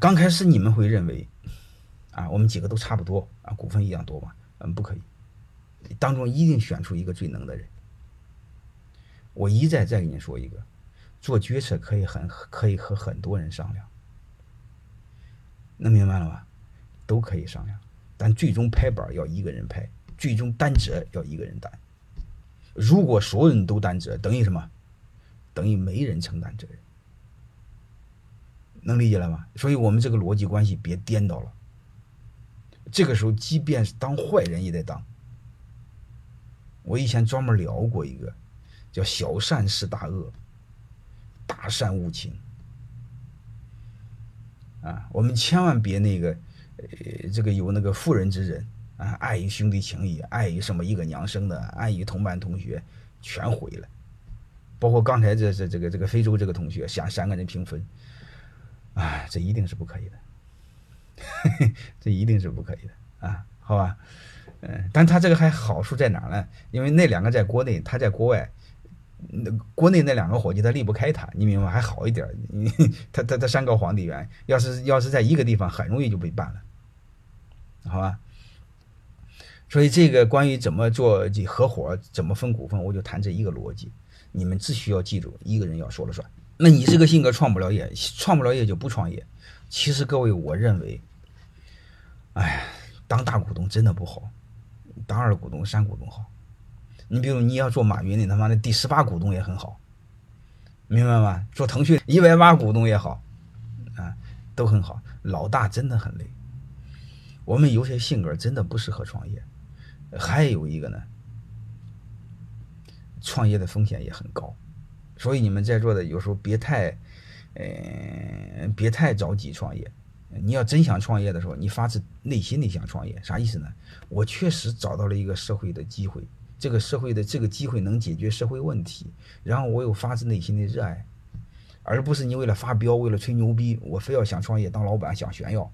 刚开始你们会认为，啊，我们几个都差不多啊，股份一样多嘛？嗯，不可以，当中一定选出一个最能的人。我一再再给你说一个，做决策可以很可以和很多人商量，能明白了吧？都可以商量，但最终拍板要一个人拍，最终担责要一个人担。如果所有人都担责，等于什么？等于没人承担责任。能理解了吗？所以我们这个逻辑关系别颠倒了。这个时候，即便是当坏人也得当。我以前专门聊过一个，叫“小善是大恶，大善无情”。啊，我们千万别那个，呃，这个有那个妇人之仁啊，碍于兄弟情谊，碍于什么一个娘生的，碍于同班同学，全毁了。包括刚才这这这个这个非洲这个同学，想三个人平分。啊，这一定是不可以的，这一定是不可以的啊，好吧，嗯，但他这个还好处在哪呢？因为那两个在国内，他在国外，那国内那两个伙计他离不开他，你明白还好一点，你他他他山高皇帝远，要是要是在一个地方，很容易就被办了，好吧？所以这个关于怎么做合伙，怎么分股份，我就谈这一个逻辑，你们只需要记住，一个人要说了算。那你这个性格创不了业，创不了业就不创业。其实各位，我认为，哎，当大股东真的不好，当二股东、三股东好。你比如你要做马云，你他妈的第十八股东也很好，明白吗？做腾讯一百八股东也好，啊，都很好。老大真的很累。我们有些性格真的不适合创业。还有一个呢，创业的风险也很高。所以你们在座的有时候别太，呃，别太着急创业。你要真想创业的时候，你发自内心的想创业，啥意思呢？我确实找到了一个社会的机会，这个社会的这个机会能解决社会问题，然后我有发自内心的热爱，而不是你为了发飙，为了吹牛逼，我非要想创业当老板，想炫耀，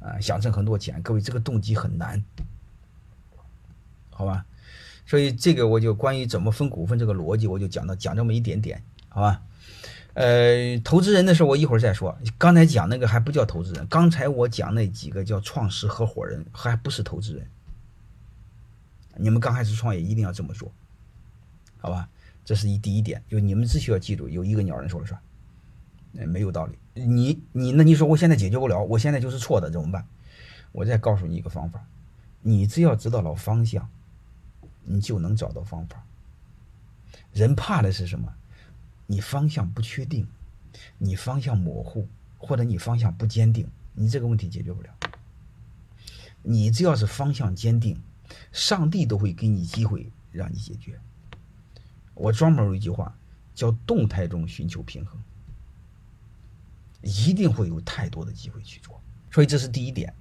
啊，想挣很多钱。各位，这个动机很难，好吧？所以这个我就关于怎么分股份这个逻辑，我就讲到讲这么一点点，好吧？呃，投资人的事我一会儿再说。刚才讲那个还不叫投资人，刚才我讲那几个叫创始合伙人，还不是投资人。你们刚开始创业一定要这么做，好吧？这是一第一点，就你们只需要记住，有一个鸟人说了算，没有道理。你你那你说我现在解决不了，我现在就是错的怎么办？我再告诉你一个方法，你只要知道了方向。你就能找到方法。人怕的是什么？你方向不确定，你方向模糊，或者你方向不坚定，你这个问题解决不了。你只要是方向坚定，上帝都会给你机会让你解决。我专门有一句话叫“动态中寻求平衡”，一定会有太多的机会去做。所以这是第一点。